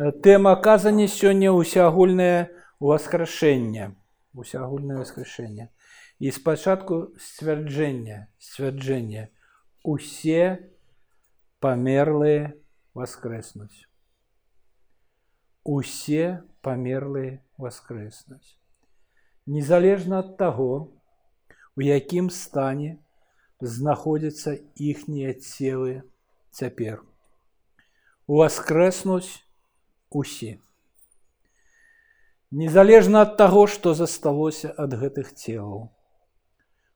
Тэма казані сёння ўсеагульнае ўваскрашэнне. Усеагульнае ўваскрашэнне. І спачатку сцвярджэння, сцвярджэння. Усе памерлыя воскреснуць. Усе памерлыя воскреснуць. Незалежна ад таго, у якім стане знаходзяцца іхнія целы цяпер. Уваскрэснуць усе. Незалежна ад таго, што засталося ад гэтых целаў.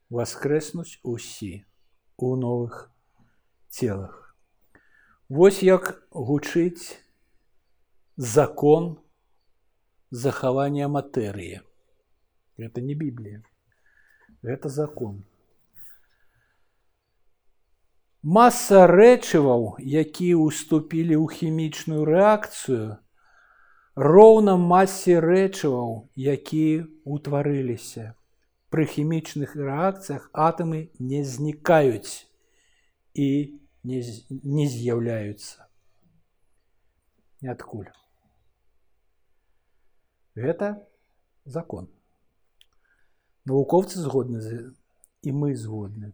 Воскрэснуць усе у новых целах. Вось як гучыць закон захавання матэрыі. Это не Біблія. Гэта закон. Маса рэчываў, якія ўступілі ў хімічную рэакцыю, роўна масе рэчываў, якія ўтварыліся. Пры хімічных рэакцыях атамы не знікаюць і не, не з'яўляюцца. Ниадкуль. Гэта закон. Навукоўцы згодны і мы згодны.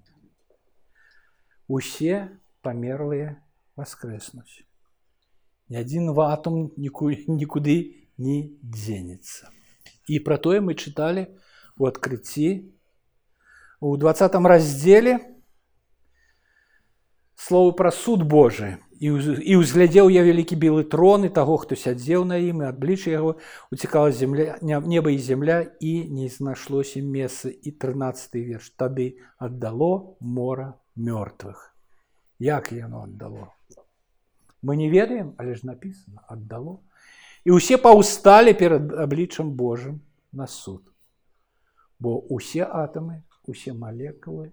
Усе памерлыя воскреснуць. Ні адзін атом нікуды не дзенецца. І пра тое мы чыталі у адкрыцці у двадцатым раздзеле слово пра суд Божий і ўзглядзеў я вялікі белы трон і таго, хто сядзеў на ім і адлічы яго уцікала земля неба і земля і не знайшлося месца і 13 верш тады аддало мора мёртвых як яно аддало мы не ведаем але ж написано аддало і ўсе паўсталі перад абліччам Божым на суд бо усе атамы усе малекулы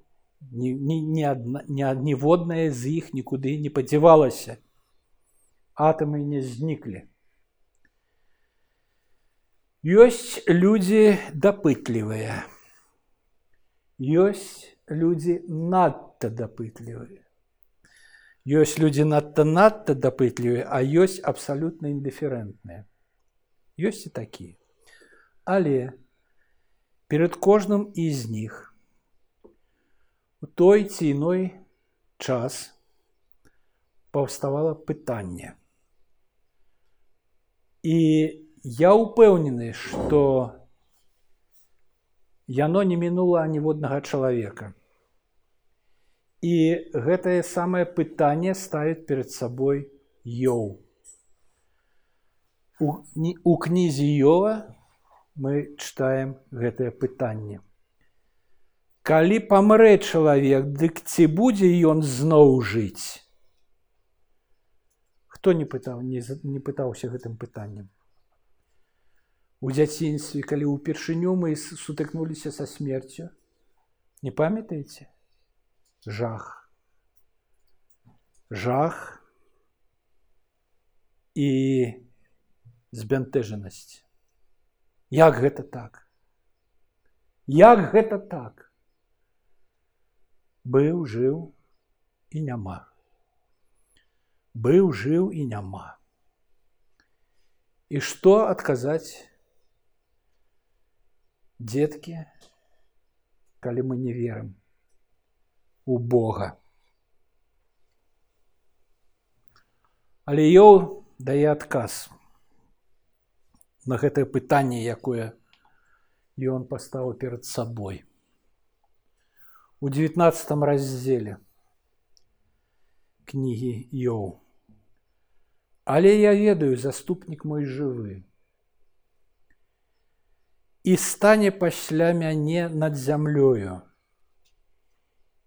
ні, ні, ні, адна, ні ніводная з іх нікуды не падзявалася. Атамы не зніклі. Ёсць людзі дапытлівыя. Ёсць людзі надта дапытлівыя. Ёсць людзі надта надта дапытлівыя, а ёсць абсалютна індыферэнтныя. Ёсць і такія. Але перад кожным з них у той ці іной час паўставала пытанне. І я ўпэўнены, што яно не мінула ніводнага чалавека. І гэтае самае пытанне ставіць перад сабой Йоў. У, у кнізе Йова мы чытаем гэтае пытанне. Калі памрэ чалавек, дык ці будзе ён зноў жыць? Хто не пытаў не, не пытаўся гэтым пытаннем. У дзяцінстве, калі ўпершыню мы сутыкнуліся са смерцю, не памятаеце? Жах. Жах і збянтэжанасць. Як гэта так? Як гэта так? быў жыў і няма быў жыў і няма і што адказаць дзеткі калі мы не верым у Бога але ёў дае адказ на гэтае пытанне якое ён паставіў перад сабой у 19 раздзеле кнігі Йоў. Але я ведаю, заступнік мой жывы. І стане пасля мяне над зямлёю.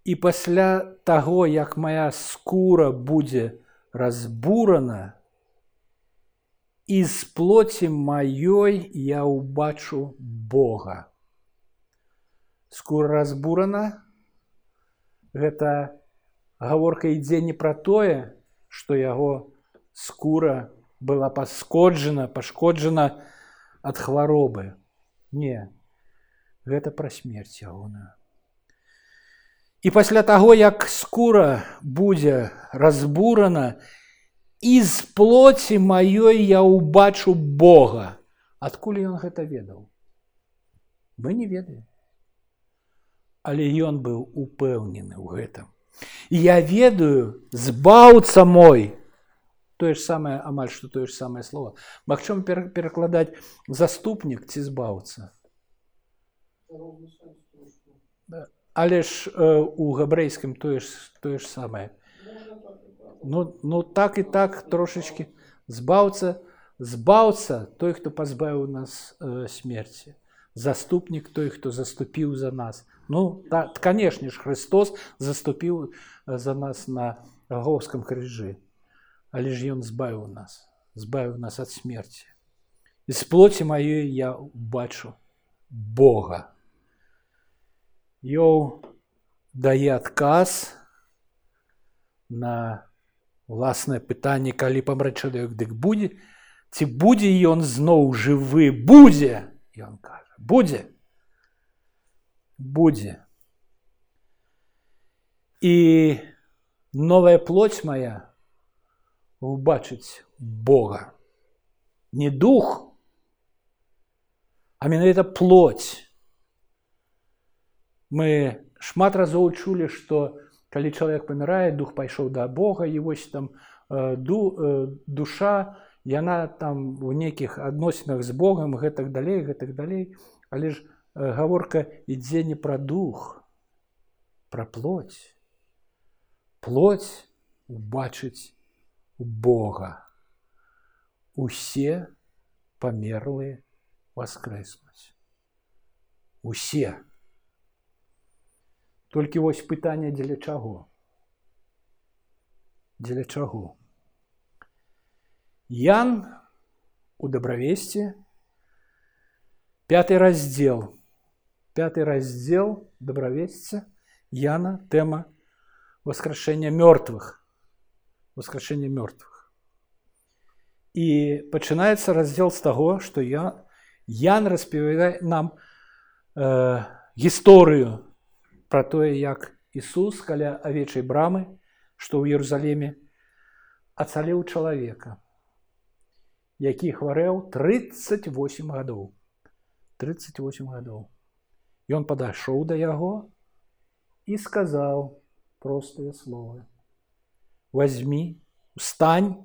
І пасля таго, як моя скура будзе разбурана, і з плоці маёй я ўбачу Бога. Скура разбурана, гэта гаворка ідзе не пра тое, што яго скура была паскоджана, пашкоджана ад хваробы. Не, гэта пра смерць ягоную. І пасля таго, як скура будзе разбурана из плоти маёй я убачу Бога. Адкуль ён гэта ведаў? Мы не ведаем. Але ён быў упэўнены ў гэтым. Я ведаю, збаўца мой, тое ж самае амаль што тое ж самае слово. Магчыма перакладаць заступнік ці збаўца. Але ж э, у габрэйскім тое ж тое ж самае. Ну, ну так і так трошечки збаўца, збаўца той, хто пазбавіў нас э, смерці. Заступнік той, хто заступіў за нас. Ну так, канешне ж Христос заступіў за нас на гаговском крыжы. Але ж ён збавіў нас, збавіў нас ад смерці. І з плоці маёй я убачу Бога. Йоў дае адказ на Власнае пытанне, калі памрэ чалавек, дык будзе, ці будзе ён зноў жывы, будзе, ён кажа, будзе. Будзе. І новая плоть моя убачыць Бога. Не дух, а менавіта плоть. Мы шмат разоў чулі, што калі чалавек памірае дух пайшоў да Бога і вось там э, ду, э, душа яна там у нейкіх адносінах з Богом гэтак далей гэтак далей але ж э, гаворка ідзе не пра дух пра плоть плоть убачыць Бога усе памерлыя воскреснуць усе Толькі вось пытанне дзеля чаго. Дзеля чаго. Ян у дабравесці пятый раздзел пятый раздзел дабравесца Яна тэма воскрашэння мёртвых воскрашэння мёртвых. І пачынаецца раздзел з таго, што я Ян распавядае нам э, гісторыю пра тое, як Ісус каля авечай брамы, што ў Ерусалеме ацалеў чалавека, які хварэў 38 гадоў. 38 гадоў. Ён падышоў да яго і сказаў простыя словы: возьми, устань,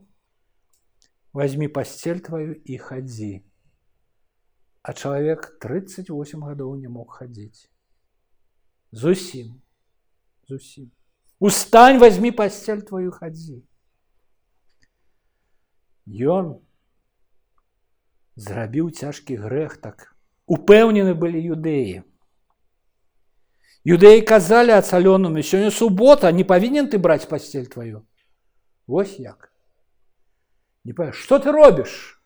возьми пасцель твою і хадзі. А чалавек 38 гадоў не мог хадзіць. Зусім. Зусім. Устань, возьми постель твою, ходи. Ён зрабіў цяжкі грэх так. Упэўнены былі юдэі. Юдэі казалі ацалёнаму, сёння субота, не павінен ты браць пасцель тваю. Вось як. Не па... Што ты робіш?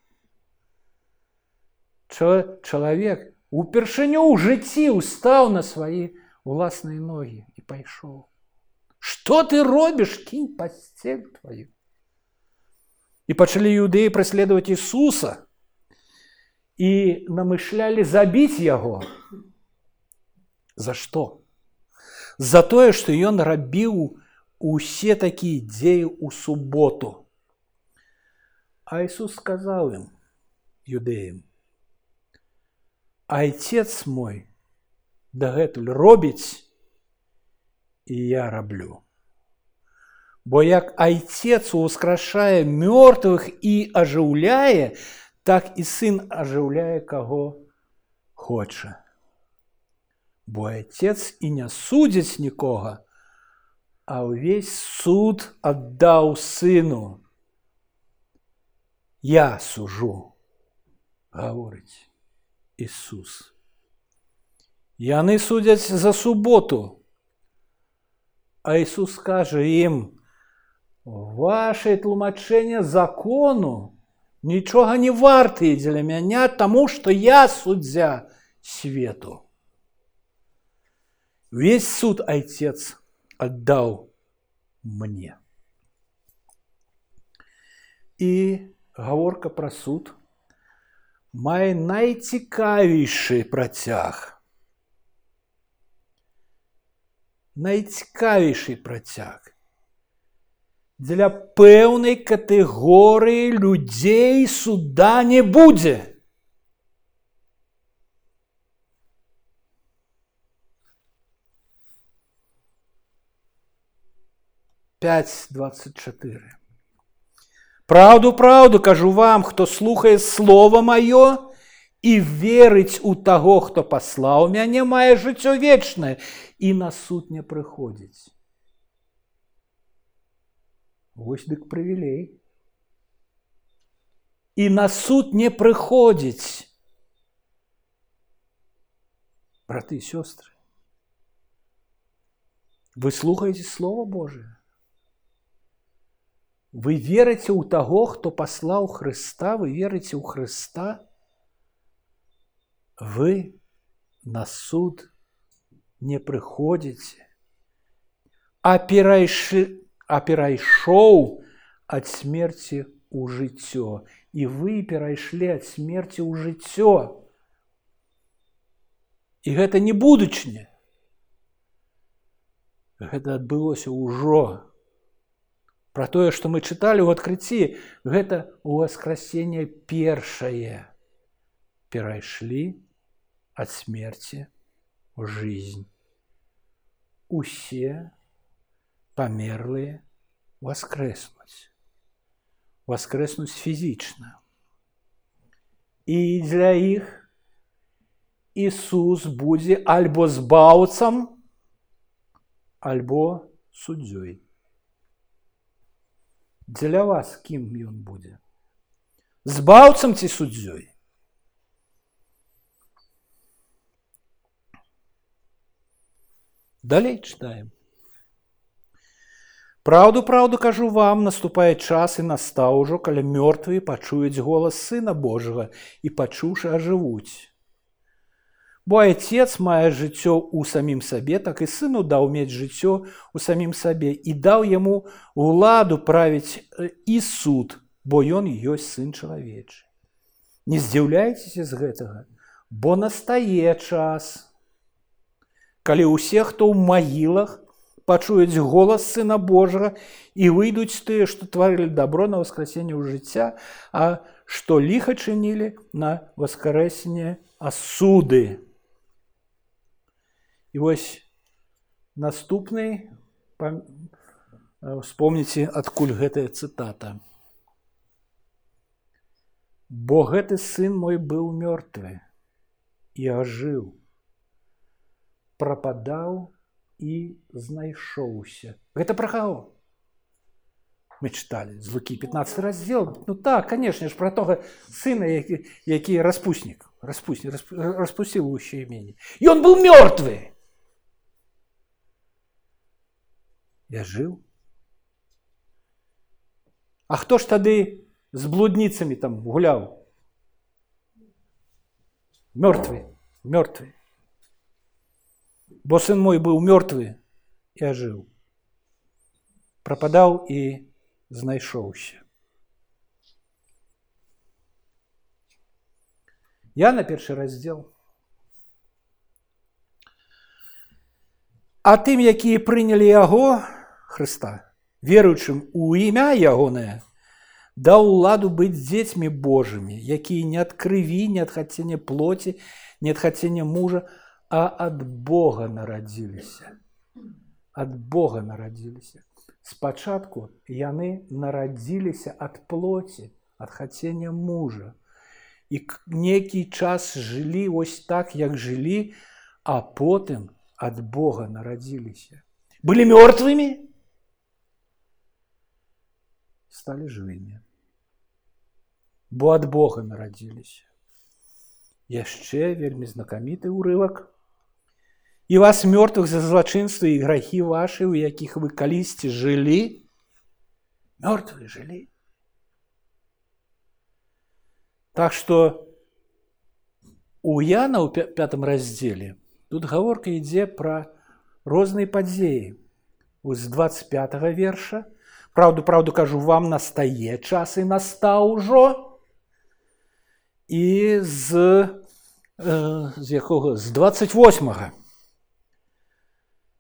Чалавек упершыню ў жыцці устаў на свае уласныя ногі і пайшоў. Што ты робіш, кінь пасцель твою. І пачалі юдэі праследаваць Ісуса і намышлялі забіць яго. За што? За тое, што ён рабіў усе такія дзеі ў суботу. А Ісус сказаў ім юдэям: Айцец мой дагэтуль робіць і я раблю. Бо як айцец ускрашае мёртвых і ажыўляе, так і сын ажыўляе каго хоча. Бо айцец і не судзіць нікога, а ўвесь суд аддаў сыну. Я сужу, гаворыць Ісус. Яны судзяць за суботу. А Ісус кажа ім: Ваше тлумачэнне закону нічога не вартыя дзеля мяне, таму што я суддзя свету. Весь суд айцец аддаў мне. І гаворка пра суд мае найцікавейшы працяг. найцікавейший працяг. для пэўнай катэгорыі людзей суда не будзе. 5.24. Правду, правду кажу вам, хто слухае слово маё і верыць у таго, хто паслаў мяне, мае жыццё вечнае і на суд не прыходзіць. Вось дык прывілей. І на суд не прыходзіць. Браты і сёстры, вы слухаеце слово Божие. Вы верыце ў таго, хто паслаў Хрыста, вы верыце ў Хрыста, вы на суд не прыходзіце, а перайшы, а перайшоў ад смерці ў жыццё і вы перайшлі ад смерці ў жыццё. І гэта не будучне. Гэта адбылося ўжо Пра тое, што мы чыталі ў адкрыцці, гэта ўваскрасенне першае перайшлі ад смерці ў жизнь. Усе памерлыя воскреснуць, воскреснуць фізічна. І для іх Ісус будзе альбо збаўцам, альбо суддзёй. Для вас кім ён будзе? Збаўцам ці суддзёй? Далей чытаем. Праўду, праўду кажу вам, наступае час і настаў ужо, калі мёртвыя пачуюць голас сына Божага і пачуўшы ажывуць. Бо отец мае жыццё ў самім сабе, так і сыну даў мець жыццё ў самім сабе і даў яму уладу правіць і суд, бо ён ёсць сын чалавечы. Не здзіўляйцеся з гэтага, бо настае час. Калі ўсе, хто ў магілах пачуюць голас сына Божага і выйдуць тыя, што тварылі дабро на воскресенне ў жыцця, а што ліха чынілі на воскрэсенне асуды. І вось наступны вспомніце, адкуль гэтая цытата. Бо гэты сын мой быў мёртвы і ажыў, прападаў і знайшоўся. Гэта пра каго? Мы чыталі з лукі 15 раздзел. Ну так, канешне ж пра тога сына, які, які распуснік, распуснік распусціў уще імені. Ён быў мёртвы. Я жыў. А хто ж тады з блудніцамі там гуляў? Мёртвы, мёртвы. Бо сын мой быў мёртвы і ажыў. Прападаў і знайшоўся. Я на першы раздзел А тым, якія прынялі яго, Хрыста, веруючым у імя ягонае, даў уладу быць дзецьмі Божымі, якія не ад крыві, не ад хацення плоці, не ад хацення мужа, а ад Бога нарадзіліся. Ад Бога нарадзіліся. Спачатку яны нарадзіліся ад плоці, ад хацення мужа. І нейкі час жылі вось так, як жылі, а потым ад Бога нарадзіліся. Былі мёртвымі, стали жывымі. Бо ад Бога нарадзіліся. Яшчэ вельмі знакаміты ўрывак. І вас мёртвых за злачынства і грахі вашы, у якіх вы калісьці жылі, мёртвыя жылі. Так што у Яна ў пятым раздзеле тут гаворка ідзе пра розныя падзеі. з 25 верша Праўду, праўду кажу, вам настае час і настаў ужо. І з, э, з якога з 28.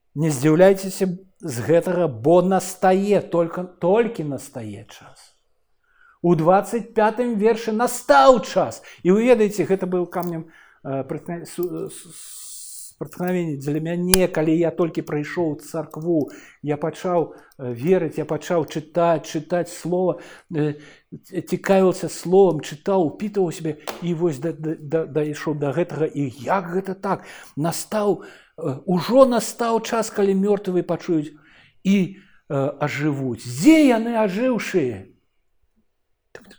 -га. Не здзіўляйцеся з гэтага бо настае только толькі настае час у 25 вершы настаў час і вы ведаеце гэта быў камнем спаткновення для мяне калі я толькі прыйшоў царкву я пачаў верыць я пачаў чытаць чытаць слова цікавіўся словом чытаў упітываў себе і вось дайшоў да, да, да гэтага і як гэта так настаў ужо настаў час калі мёртвы пачуюць і ажывуць дзе яны ажыўшыя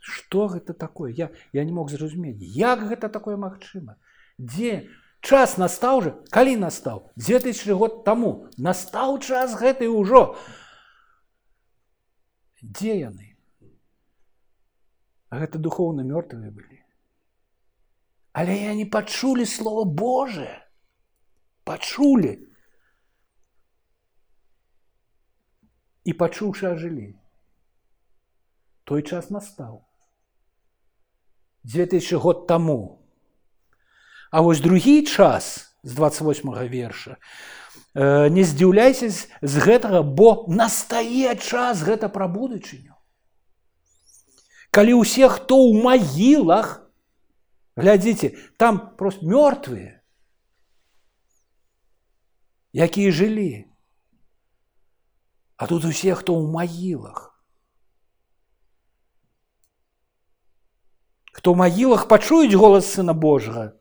что гэта такое я я не мог зразумець як гэта такое магчыма дзе час настаў жа калі настаў 2000 год таму настаў час гэты ўжо дзе яны а гэта духоўна мёртвыя былі але я не пачулі слово Божие пачулі і пачуўшы ажылі той час настаў 2000 год таму А вось другі час з 28 верша не здзіўляйся з гэтага, бо настае час гэта пра будучыню. Калі ўсе, хто ў магілах, глядзіце, там просто мёртвыя, якія жылі. А тут усе, хто ў магілах. Хто ў магілах пачуюць голас сына Божага,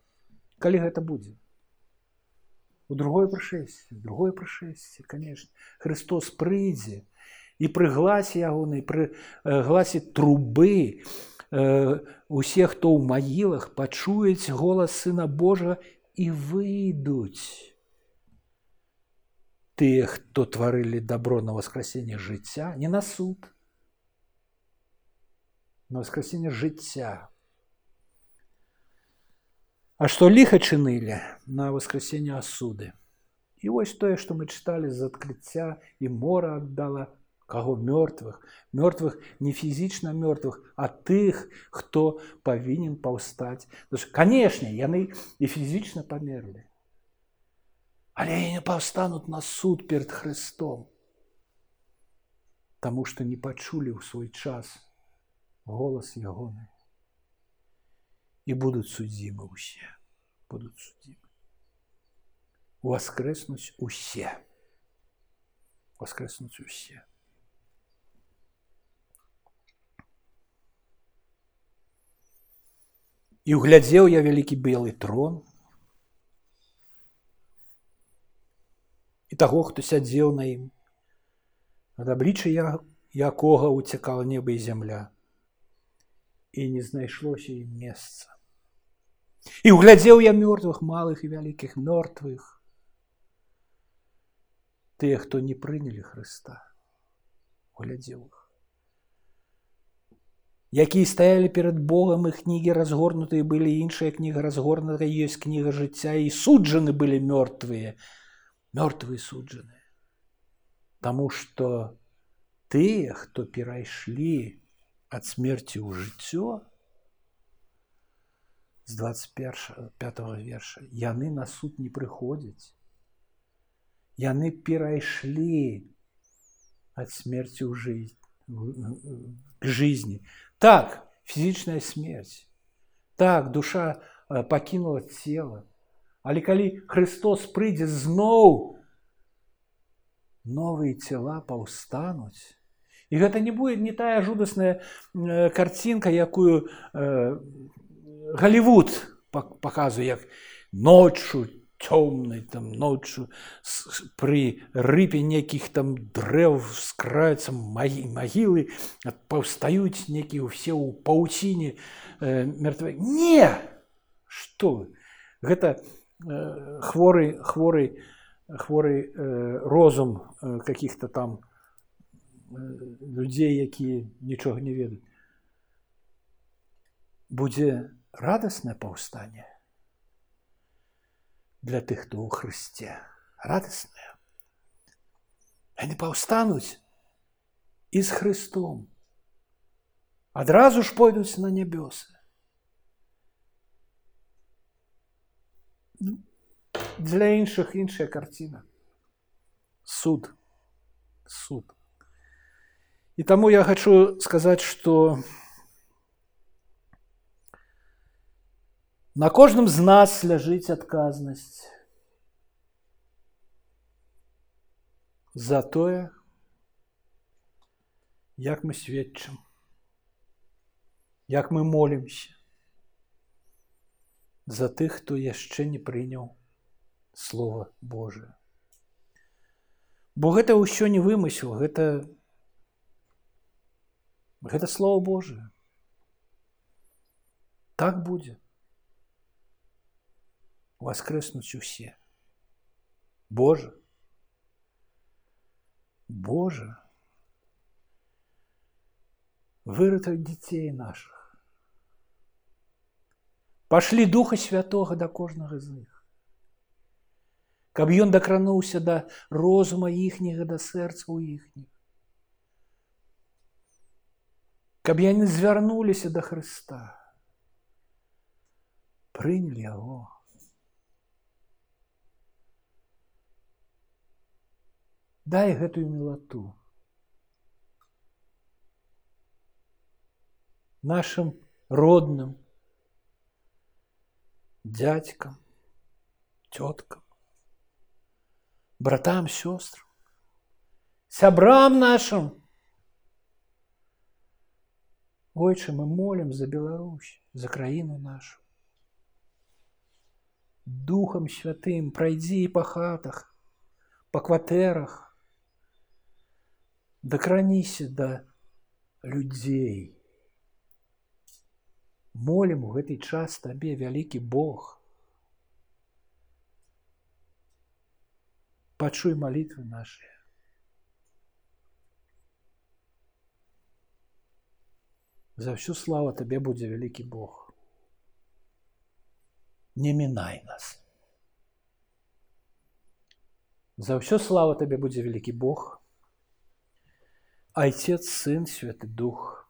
калі гэта будзе у другое прышэсце другое прышэсце конечно Христос прыйдзе і пры гласе ягонай пры гласе трубы усе хто ў магілах пачуюць голас сына Божага і выйдуць тыя хто тварылі добро на воскресенне жыцця не на суд на воскресенне жыцця А што ліха чынылі на воскресенне асуды. І вось тое, што мы чыталі з адкрыцця і мора аддала каго мёртвых, мёртвых не фізічна мёртвых, а тых, хто павінен паўстаць. Канешне, яны і фізічна памерлі. Але не паўстануць на суд перад Христом. Таму што не пачулі ў свой час голас ягоны і будуць судзімы ўсе будуць судзімы воскреснуць усе воскреснуць усе і углядзеў я вялікі белы трон і таго хто сядзеў на ім ад аблічча я якога уцякала неба і зямля і не знайшлося ім месца І углядзеў я мёртвых малых і вялікіх мёртвых. Тыя, хто не прынялі Хрыста, углядзеў іх. Якія стаялі перад Богам і кнігі разгорнутыя былі іншыя кніга разгорнутая ёсць кніга жыцця і суджаны былі мёртвыя, мёртвыя суджаны. Таму што тыя, хто перайшлі ад смерці ў жыццё, з 25 верша яны на суд не прыходзяць яны перайшлі ад смерти ў жизнь к жизни так фізічная смерть так душа пакінула цела але калі Христос прыйдзе зноў новыя цела паўстануць і гэта не будет не тая жудасная карцінка якую Голливуд показывает, як ночью темной там ночью при рыбе неких там дрэў скраются могилы паўстаюць некие все у пауціне э, мертвы не! Что гэта э, хворы хворы хворы э, розум э, каких-то там э, людзей якія нічога не ведаюць будзе радостное паўстанне для тых, хто ў Хрысце радостное. Яны паўстануць і з Христом. Адразу ж пойдуць на нябёсы. Для іншых іншая карціна. Суд. суд. І таму я хочу сказаць, што на кожным з нас ляжыць адказнасць за тое, як мы сведчым, як мы молімся за тых, хто яшчэ не прыняў слова Божие. Бо гэта ўсё не вымысел, гэта гэта слово Божие. Так будзе. Воскреснуць усе. Боже. Боже. Выратай дзяцей наших. Пашлі духа святого да кожнага з іх. Каб ён дакрануўся да розума іхняга да сэрцаў іхніх. каб яны звярнуліся да Хрыста, прынялі яго. Дай гэтую мілату нашим родным дядькам, тёткам, братам, сёстрам, сябрам нашим, Ойче, мы молим за Беларусь, за краіну нашу. Духом святым пройди по хатах, по кватэрах, дакраніся да людзей. Молім у гэты час табе вялікі Бог. Пачуй молитвы наши. За всю славу Тебе будзе вялікі Бог. Не мінай нас. За ўсё слава Табе будзе вялікі Бог, Айцец, Сын, Святы Дух.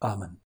Амен.